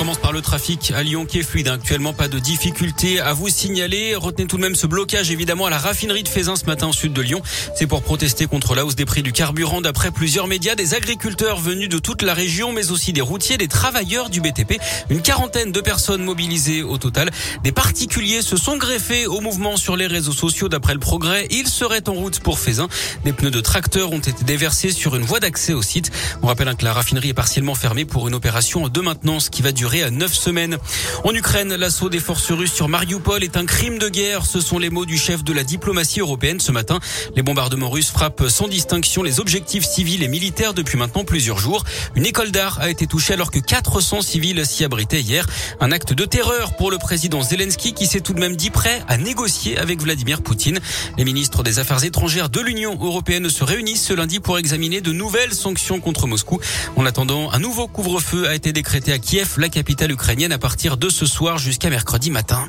Commence par le trafic à Lyon qui est fluide. Actuellement, pas de difficulté à vous signaler. Retenez tout de même ce blocage évidemment à la raffinerie de Fézin ce matin au sud de Lyon. C'est pour protester contre la hausse des prix du carburant. D'après plusieurs médias, des agriculteurs venus de toute la région, mais aussi des routiers, des travailleurs du BTP. Une quarantaine de personnes mobilisées au total. Des particuliers se sont greffés au mouvement sur les réseaux sociaux. D'après le progrès, ils seraient en route pour Fézin. Des pneus de tracteurs ont été déversés sur une voie d'accès au site. On rappelle hein, que la raffinerie est partiellement fermée pour une opération de maintenance qui va durer à neuf semaines. En Ukraine, l'assaut des forces russes sur Mariupol est un crime de guerre. Ce sont les mots du chef de la diplomatie européenne ce matin. Les bombardements russes frappent sans distinction les objectifs civils et militaires depuis maintenant plusieurs jours. Une école d'art a été touchée alors que 400 civils s'y abritaient hier. Un acte de terreur pour le président Zelensky qui s'est tout de même dit prêt à négocier avec Vladimir Poutine. Les ministres des Affaires étrangères de l'Union européenne se réunissent ce lundi pour examiner de nouvelles sanctions contre Moscou. En attendant, un nouveau couvre-feu a été décrété à Kiev. Capitale ukrainienne à partir de ce soir jusqu'à mercredi matin.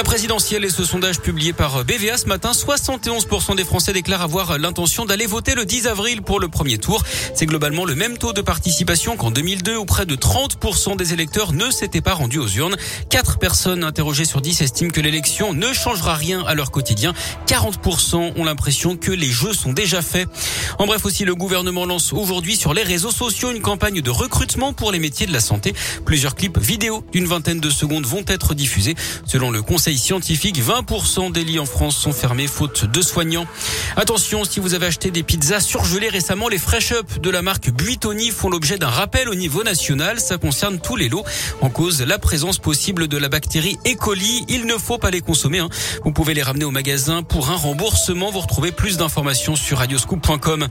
La présidentielle et ce sondage publié par BVA ce matin, 71% des Français déclarent avoir l'intention d'aller voter le 10 avril pour le premier tour. C'est globalement le même taux de participation qu'en 2002 où près de 30% des électeurs ne s'étaient pas rendus aux urnes. Quatre personnes interrogées sur 10 estiment que l'élection ne changera rien à leur quotidien. 40% ont l'impression que les jeux sont déjà faits. En bref aussi, le gouvernement lance aujourd'hui sur les réseaux sociaux une campagne de recrutement pour les métiers de la santé. Plusieurs clips vidéo d'une vingtaine de secondes vont être diffusés. Selon le conseil scientifique, 20% des lits en France sont fermés faute de soignants. Attention, si vous avez acheté des pizzas surgelées récemment, les Fresh Up de la marque Buitoni font l'objet d'un rappel au niveau national. Ça concerne tous les lots. En cause, la présence possible de la bactérie E. coli. Il ne faut pas les consommer. Hein. Vous pouvez les ramener au magasin pour un remboursement. Vous retrouvez plus d'informations sur radioscoop.com.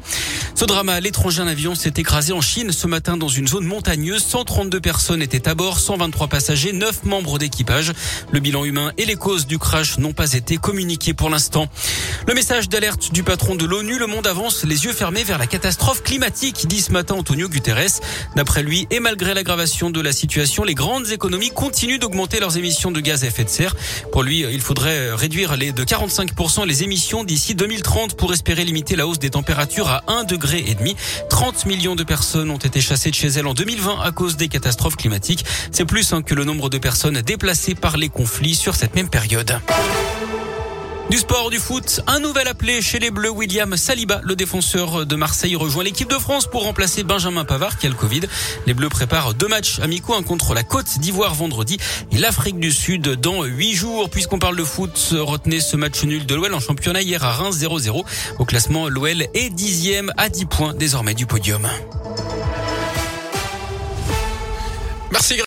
Ce drama à l'étranger, un avion s'est écrasé en Chine ce matin dans une zone montagneuse. 132 personnes étaient à bord, 123 passagers, 9 membres d'équipage. Le bilan humain et les causes du crash n'ont pas été communiquées pour l'instant. Le message d'alerte du patron de l'ONU, le monde avance les yeux fermés vers la catastrophe climatique, dit ce matin Antonio Guterres. D'après lui, et malgré l'aggravation de la situation, les grandes économies continuent d'augmenter leurs émissions de gaz à effet de serre. Pour lui, il faudrait réduire de 45% les émissions d'ici 2030 pour espérer limiter la hausse des températures à 1 degré et demi. 30 millions de personnes ont été chassées de chez elles en 2020 à cause des catastrophes climatiques. C'est plus hein, que le nombre de personnes déplacées par les conflits sur même période. Du sport, du foot, un nouvel appelé chez les Bleus, William Saliba, le défenseur de Marseille, rejoint l'équipe de France pour remplacer Benjamin Pavard qui a le Covid. Les Bleus préparent deux matchs amicaux, un contre la Côte d'Ivoire vendredi et l'Afrique du Sud dans huit jours. Puisqu'on parle de foot, retenez ce match nul de l'OL en championnat hier à Reims 0-0. Au classement, l'OL est dixième à 10 points désormais du podium. Merci.